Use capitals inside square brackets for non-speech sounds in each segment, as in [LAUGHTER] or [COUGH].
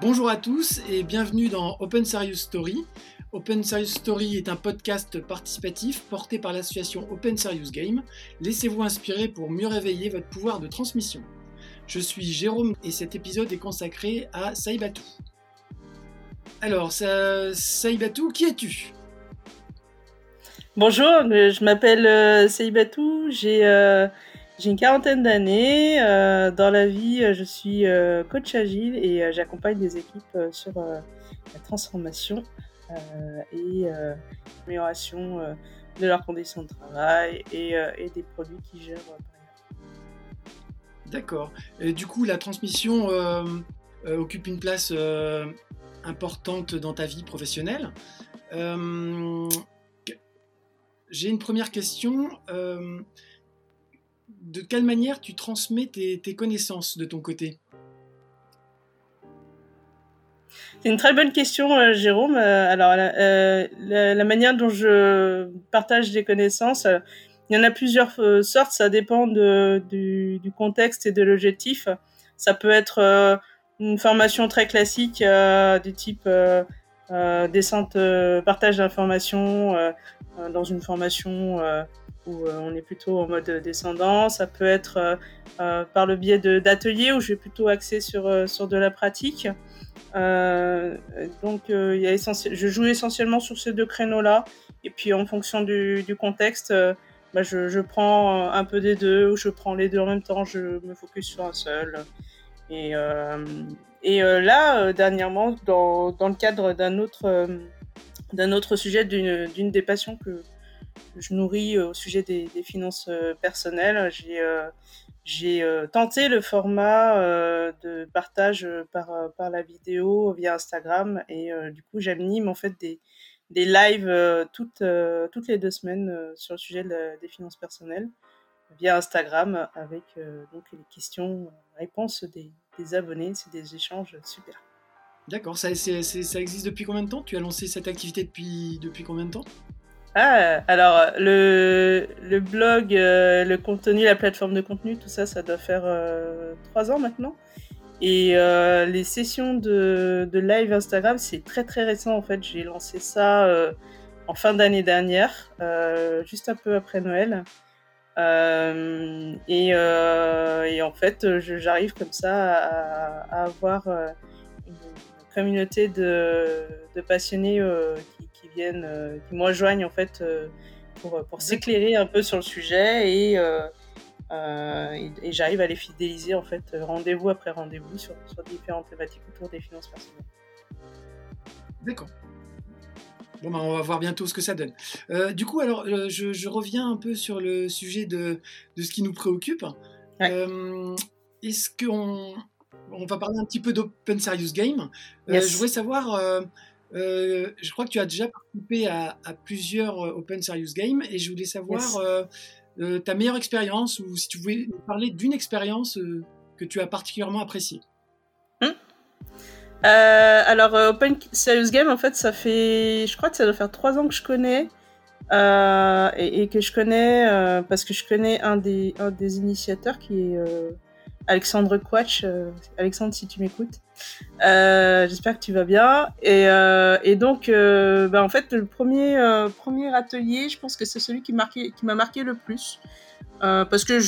Bonjour à tous et bienvenue dans Open Serious Story. Open Serious Story est un podcast participatif porté par l'association Open Serious Game. Laissez-vous inspirer pour mieux réveiller votre pouvoir de transmission. Je suis Jérôme et cet épisode est consacré à Saïbatou. Alors, Saïbatou, qui es-tu? Bonjour, euh, je m'appelle euh, Saïbatou, j'ai euh, j'ai une quarantaine d'années. Euh, dans la vie, je suis euh, coach agile et euh, j'accompagne des équipes sur la transformation et l'amélioration de leurs conditions de travail et, des produits qui gèrent. D'accord. Du coup, la transmission occupe une place importante dans ta vie professionnelle. J'ai une première question de quelle manière tu transmets tes, connaissances de ton côté? C'est une très bonne question, euh, Jérôme. Euh, alors, euh, la, manière dont je partage des connaissances, il y en a plusieurs sortes. Ça dépend du, contexte et de l'objectif. Ça peut être une formation très classique du type descente, partage d'informations dans une formation où euh, on est plutôt en mode descendant. Ça peut être euh, euh, par le biais d'ateliers où je vais plutôt axer sur, sur de la pratique. donc, y a je joue essentiellement sur ces deux créneaux-là. Et puis, en fonction du, contexte, bah, je, prends un peu des deux ou je prends les deux en même temps. Je me focus sur un seul. Et, et là, dernièrement, dans, dans, le cadre d'un autre, d'un autre sujet, d'une des passions que, je nourris euh, au sujet des, finances euh, personnelles. J'ai euh, tenté le format de partage par, la vidéo via Instagram et du coup j'anime en fait des, des lives toutes, toutes les deux semaines sur le sujet des finances personnelles via Instagram avec donc les questions, réponses des, des abonnés. C'est des échanges super. D'accord, ça, ça existe depuis combien de temps? Tu as lancé cette activité depuis, depuis combien de temps? Ah, alors le, blog, euh, le contenu, la plateforme de contenu, tout ça, ça doit faire euh, trois ans maintenant. Et euh, les sessions de, live Instagram, c'est très très récent en fait. J'ai lancé ça en fin d'année dernière, juste un peu après Noël. Et, en fait, j'arrive comme ça à, à avoir communauté de, de passionnés qui qui viennent, euh, qui me rejoignent en fait euh, pour, pour s'éclairer un peu sur le sujet et, euh, et, j'arrive à les fidéliser en fait rendez-vous après rendez-vous sur, sur différentes thématiques autour des finances personnelles. D'accord. Bon, ben, on va voir bientôt ce que ça donne. du coup, alors, je, je, reviens un peu sur le sujet de, de ce qui nous préoccupe. Est-ce qu'on on va parler un petit peu d'Open Serious Game Je voudrais savoir euh, je crois que tu as déjà participé à, plusieurs euh, Open Serious Games et je voulais savoir euh, ta meilleure expérience ou si tu voulais nous parler d'une expérience que tu as particulièrement appréciée. Hmm. alors, Open Serious Game, en fait, ça fait, je crois que ça doit faire trois ans que je connais. Et, et, que je connais parce que je connais un des, un des initiateurs qui est Alexandre Quatch. Euh, Alexandre, si tu m'écoutes, euh, j'espère que tu vas bien. Et, euh, et donc, bah, en fait, le premier, premier atelier, je pense que c'est celui qui m'a marqué, le plus. parce que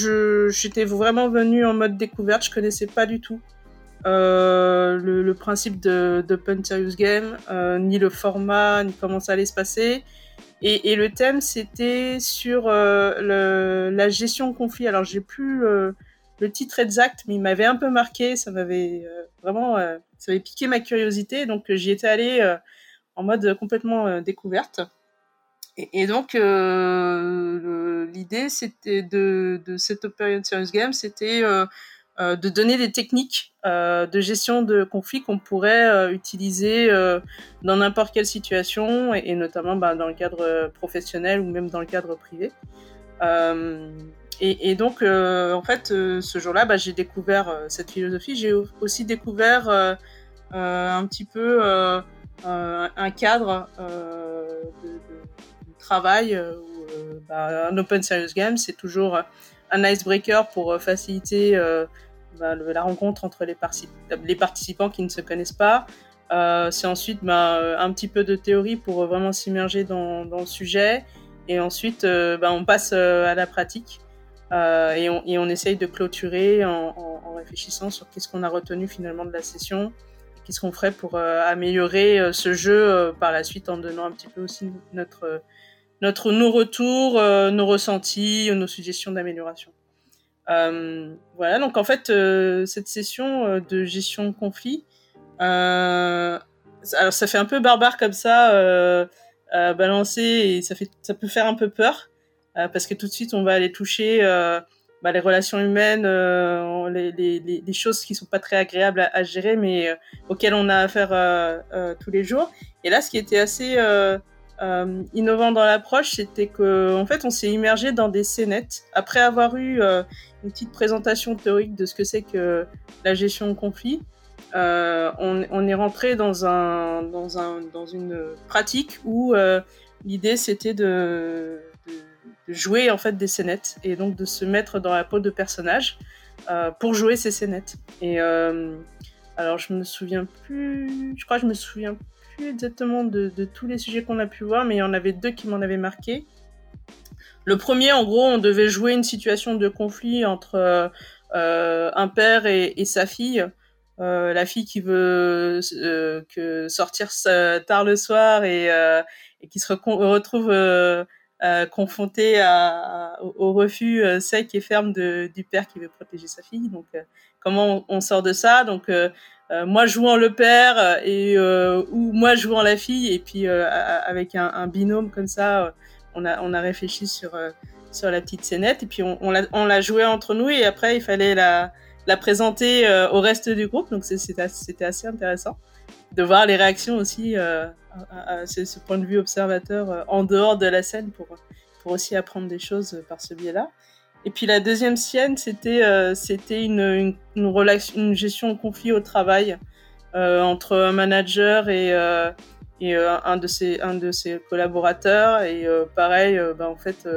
j'étais vraiment venue en mode découverte, je connaissais pas du tout le, principe d'Open Serious Game, ni le format, ni comment ça allait se passer. Et, le thème, c'était sur la gestion de conflit. Alors, j'ai plus le titre exact, mais il m'avait un peu marqué, ça m'avait euh, vraiment, euh, ça avait piqué ma curiosité, donc euh, j'y étais allée en mode complètement découverte. Et, donc l'idée, c'était de, cette Open Serious Game, c'était de donner des techniques de gestion de conflits qu'on pourrait utiliser dans n'importe quelle situation, et, notamment bah, dans le cadre professionnel ou même dans le cadre privé. Et, donc, euh, en fait, euh, ce jour-là, bah, j'ai découvert euh, cette philosophie. J'ai aussi découvert un petit peu un cadre de, travail bah, un Open Serious Game, c'est toujours un icebreaker pour faciliter bah, la rencontre entre les, participants qui ne se connaissent pas. c'est ensuite un petit peu de théorie pour vraiment s'immerger dans, le sujet. Et ensuite, bah, on passe à la pratique. Et on, et, on, essaye de clôturer en, réfléchissant sur qu'est-ce qu'on a retenu finalement de la session qu'est-ce qu'on ferait pour euh, améliorer euh, ce jeu euh, par la suite en donnant un petit peu aussi notre, notre nos retours, nos ressentis, nos suggestions d'amélioration. voilà, donc en fait, cette session de gestion de conflit, alors ça fait un peu barbare comme ça, balancer, et ça, fait, ça peut faire un peu peur, parce que tout de suite, on va aller toucher bah, les relations humaines, euh, les, choses qui sont pas très agréables à, gérer, mais euh, auxquelles on a affaire euh, tous les jours. Et là, ce qui était assez innovant dans l'approche, c'était que en fait, on s'est immergé dans des scénettes après avoir eu une petite présentation théorique de ce que c'est que la gestion de conflit. On, on, est rentré dans un dans un dans une pratique où l'idée c'était de jouer en fait des scénettes et donc de se mettre dans la peau de personnage euh, pour jouer ces scénettes. Et euh, alors je me souviens plus, je crois que je me souviens plus exactement de, tous les sujets qu'on a pu voir, mais il y en avait deux qui m'en avaient marqué. Le premier, en gros, on devait jouer une situation de conflit entre euh, un père et, sa fille. La fille qui veut que sortir tard le soir et, et qui se retrouve euh, confronté à, au, refus euh, sec et ferme du père qui veut protéger sa fille. Donc, euh, comment on, sort de ça? Donc, moi jouant le père et ou moi jouant la fille, et puis avec un, binôme comme ça, on a on a réfléchi sur sur la petite scénette, et puis on, on l'a joué entre nous, et après il fallait la la présenter au reste du groupe. Donc c'était assez intéressant de voir les réactions aussi à, ce, point de vue observateur euh, en dehors de la scène pour, pour aussi apprendre des choses euh, par ce biais-là. Et puis la deuxième scène, c'était euh, c'était une, une, une, gestion de conflit au travail euh, entre un manager et, euh, et un de ses un de ses collaborateurs. Et pareil, bah, en fait,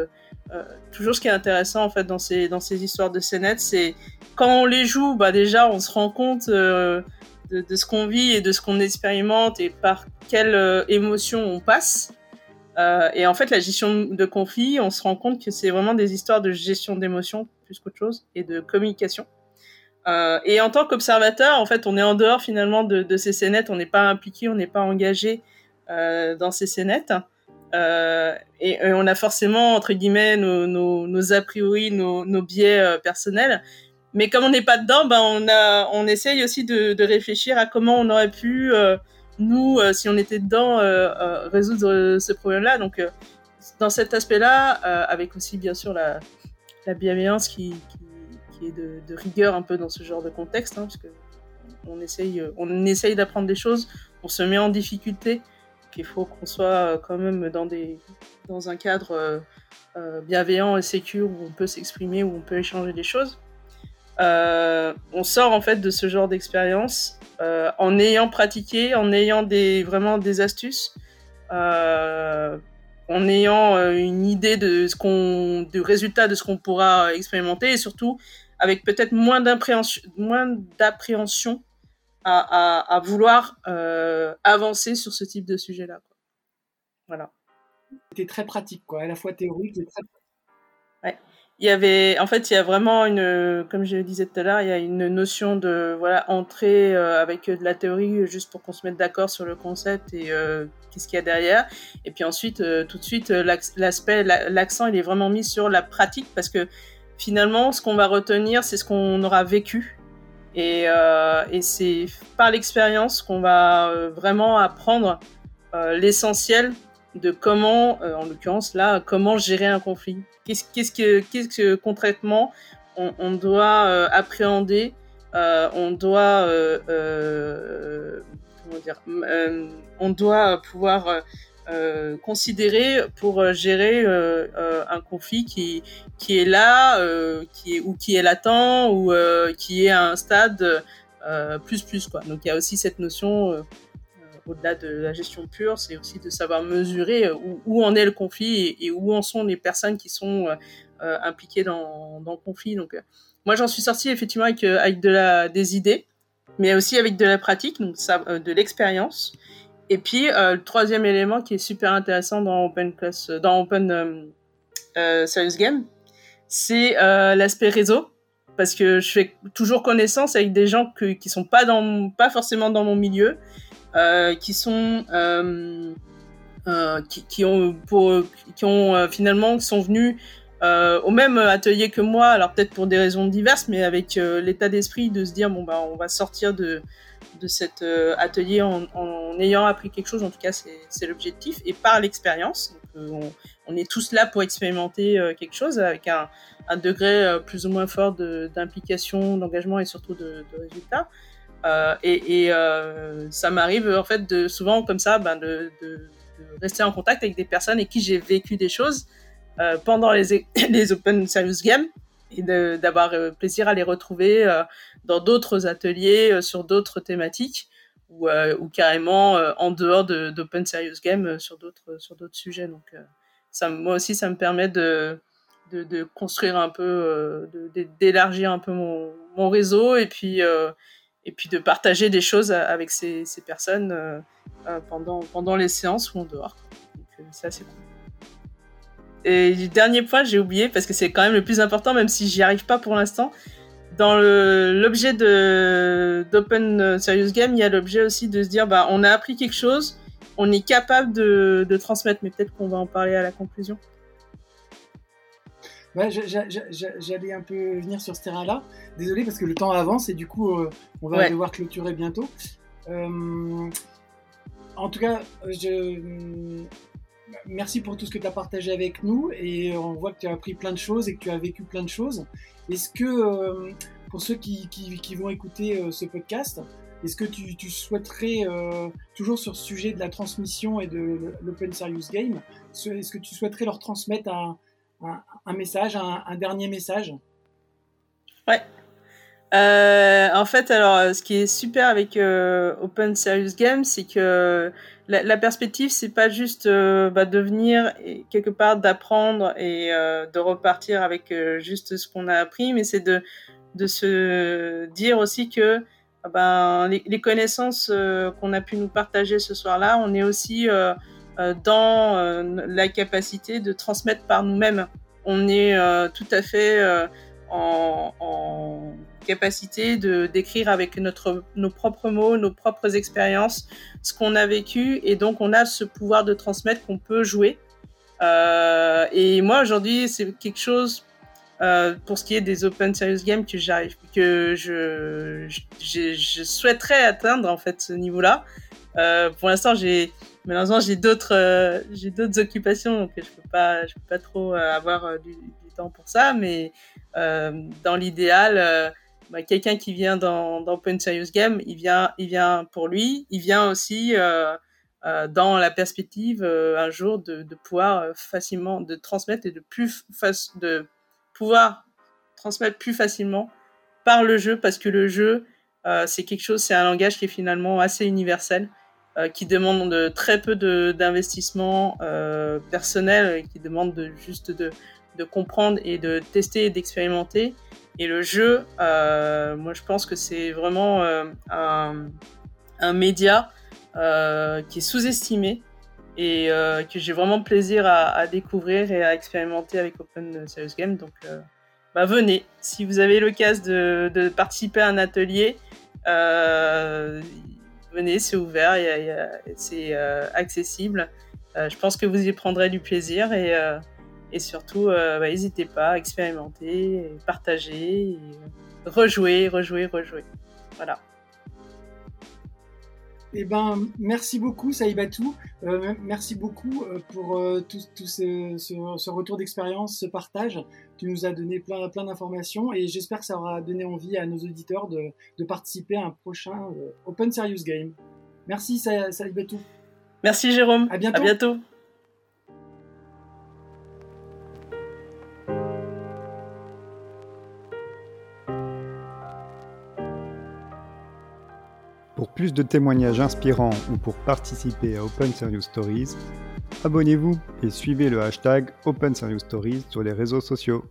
toujours ce qui est intéressant en fait dans ces dans ces histoires de scénettes, c'est quand on les joue, bah déjà on se rend compte de, ce qu'on vit et de ce qu'on expérimente et par quelle euh, émotion on passe. Euh, et en fait, la gestion de conflit, on se rend compte que c'est vraiment des histoires de gestion d'émotions plus qu'autre chose et de communication. Euh, et en tant qu'observateur, en fait, on est en dehors finalement de, de ces scénettes, on n'est pas impliqué, on n'est pas engagé euh, dans ces scénettes. Euh, et, et, on a forcément, entre guillemets, nos, a priori, nos, biais euh, personnels. Mais comme on n'est pas dedans, ben on essaye aussi de, réfléchir à comment on aurait pu, euh, nous, euh, si on était dedans, euh, résoudre ce problème-là. Donc, dans cet aspect-là, avec aussi bien sûr la, la bienveillance qui, est de, rigueur un peu dans ce genre de contexte, hein, parce que on essaye, on essaye d'apprendre des choses, on se met en difficulté, qu'il faut qu'on soit quand même dans des, dans un cadre bienveillant et sécure où on peut s'exprimer, où on peut échanger des choses. Euh, on sort en fait de ce genre d'expérience euh, en ayant pratiqué, en ayant des, vraiment des astuces, euh, en ayant euh, une idée de ce qu'on, du résultat de ce qu'on pourra expérimenter et surtout avec peut-être moins d'appréhension, moins d'appréhension à, à, à, vouloir euh, avancer sur ce type de sujet-là. Voilà. C'était très pratique, quoi, à la fois théorique et très. Ouais il y avait, en fait, il y a vraiment une, comme je le disais tout à l'heure, il y a une notion de, voilà, entrer euh, avec de la théorie juste pour qu'on se mette d'accord sur le concept et euh, qu'est-ce qu'il y a derrière. Et puis ensuite, tout de suite, l'aspect, l'accent, il est vraiment mis sur la pratique parce que finalement, ce qu'on va retenir, c'est ce qu'on aura vécu. Et, et c'est par l'expérience qu'on va vraiment apprendre l'essentiel de comment, en l'occurrence là, comment gérer un conflit. Qu'est-ce, qu'est-ce que, qu'est-ce que concrètement on, doit euh, appréhender euh, On doit, euh, euh On doit pouvoir considérer pour gérer un conflit qui, qui est là, qui ou qui est latent ou qui est à un stade plus plus quoi. Donc il y a aussi cette notion au-delà de la gestion pure, c'est aussi de savoir mesurer euh, où, où, en est le conflit et, où en sont les personnes qui sont euh, euh, impliquées dans, dans, le conflit. Donc, moi, j'en suis sortie effectivement avec, avec de la, des idées, mais aussi avec de la pratique, donc de l'expérience. Et puis, le troisième élément qui est super intéressant dans Open Class, dans Open Serious Game, c'est l'aspect réseau. Parce que je fais toujours connaissance avec des gens que, qui sont pas dans pas forcément dans mon milieu euh, qui sont euh, euh, qui, ont qui ont euh, finalement sont venus euh, au même atelier que moi. Alors peut-être pour des raisons diverses mais avec euh, l'état d'esprit de se dire bon bah on va sortir de de cet atelier en, en, ayant appris quelque chose. En tout cas c'est l'objectif. Et par l'expérience on, on, est tous là pour expérimenter quelque chose avec un un degré euh, plus ou moins fort d'implication, d'engagement et surtout de, de résultats. Euh, et, et euh, ça m'arrive en fait de souvent comme ça ben, de, de, rester en contact avec des personnes avec qui j'ai vécu des choses euh, pendant les, [COUGHS] les Open Serious Games et d'avoir euh, plaisir à les retrouver euh, dans d'autres ateliers sur d'autres thématiques ou, carrément en dehors d'Open Serious Games sur d'autres sur d'autres sujets. Donc ça, moi aussi ça me permet de de, de, construire un peu, euh, d'élargir un peu mon, réseau et puis, euh, et puis de partager des choses avec ces, personnes euh, pendant, pendant les séances ou en dehors. C'est cool. Et du dernier point, j'ai oublié parce que c'est quand même le plus important, même si j'y arrive pas pour l'instant. Dans l'objet d'Open Serious Game, il y a l'objet aussi de se dire, bah, on a appris quelque chose, on est capable de, de transmettre, mais peut-être qu'on va en parler à la conclusion. J'allais un peu venir sur ce terrain-là. Désolé parce que le temps avance et du coup, euh, on va ouais. devoir clôturer bientôt. Euh, en tout cas, je... merci pour tout ce que tu as partagé avec nous et on voit que tu as appris plein de choses et que tu as vécu plein de choses. Est-ce que, euh, pour ceux qui, vont écouter euh, ce podcast, est-ce que tu, souhaiterais, euh, toujours sur ce sujet de la transmission et de l'Open Serious Game, est-ce que tu souhaiterais leur transmettre un message, un, un, dernier message? Ouais. Euh, en fait, alors, ce qui est super avec euh, Open Serious Game, c'est que la, la perspective, c'est pas juste euh, bah, de venir quelque part d'apprendre et euh, de repartir avec euh, juste ce qu'on a appris, mais c'est de de se dire aussi que ah ben les, les connaissances qu'on a pu nous partager ce soir-là, on est aussi dans la capacité de transmettre par nous-mêmes. On est tout à fait en, en, capacité de d'écrire avec notre nos propres mots, nos propres expériences, ce qu'on a vécu, et donc on a ce pouvoir de transmettre qu'on peut jouer. Euh, et moi aujourd'hui, c'est quelque chose euh, pour ce qui est des Open Serious Games que j'arrive, que je, je, souhaiterais atteindre en fait ce niveau-là. Euh, pour l'instant, j'ai malheureusement j'ai d'autres j'ai d'autres occupations donc je peux pas je peux pas trop avoir du, temps pour ça mais dans l'idéal bah, quelqu'un qui vient dans, dans Open Serious Game il vient il vient pour lui il vient aussi dans la perspective un jour de, pouvoir facilement de transmettre et de plus de pouvoir transmettre plus facilement par le jeu parce que le jeu c'est quelque chose c'est un langage qui est finalement assez universel euh, qui demande de, très peu d'investissement euh, personnel, qui demande de, juste de comprendre et de tester et d'expérimenter. Et le jeu, euh, moi je pense que c'est vraiment euh, un, média euh, qui est sous-estimé et que j'ai vraiment plaisir à, découvrir et à expérimenter avec Open Serious Game. Donc bah, venez, si vous avez l'occasion de, de, participer à un atelier, venez, c'est ouvert, c'est accessible. Je pense que vous y prendrez du plaisir et, et surtout, bah, n'hésitez pas à expérimenter, partager, et rejouer, rejouer, rejouer. Voilà. Eh ben, merci beaucoup, Saïbatou. Euh, merci beaucoup euh, pour euh, tout, tout ce, ce, ce, retour d'expérience, ce partage. Tu nous as donné plein, plein d'informations et j'espère que ça aura donné envie à nos auditeurs de, de participer à un prochain euh, Open Serious Game. Merci, Saïbatou. Merci, Jérôme. À bientôt. À bientôt. Pour plus de témoignages inspirants ou pour participer à Open Serious Stories, abonnez-vous et suivez le hashtag Open Serious Stories sur les réseaux sociaux.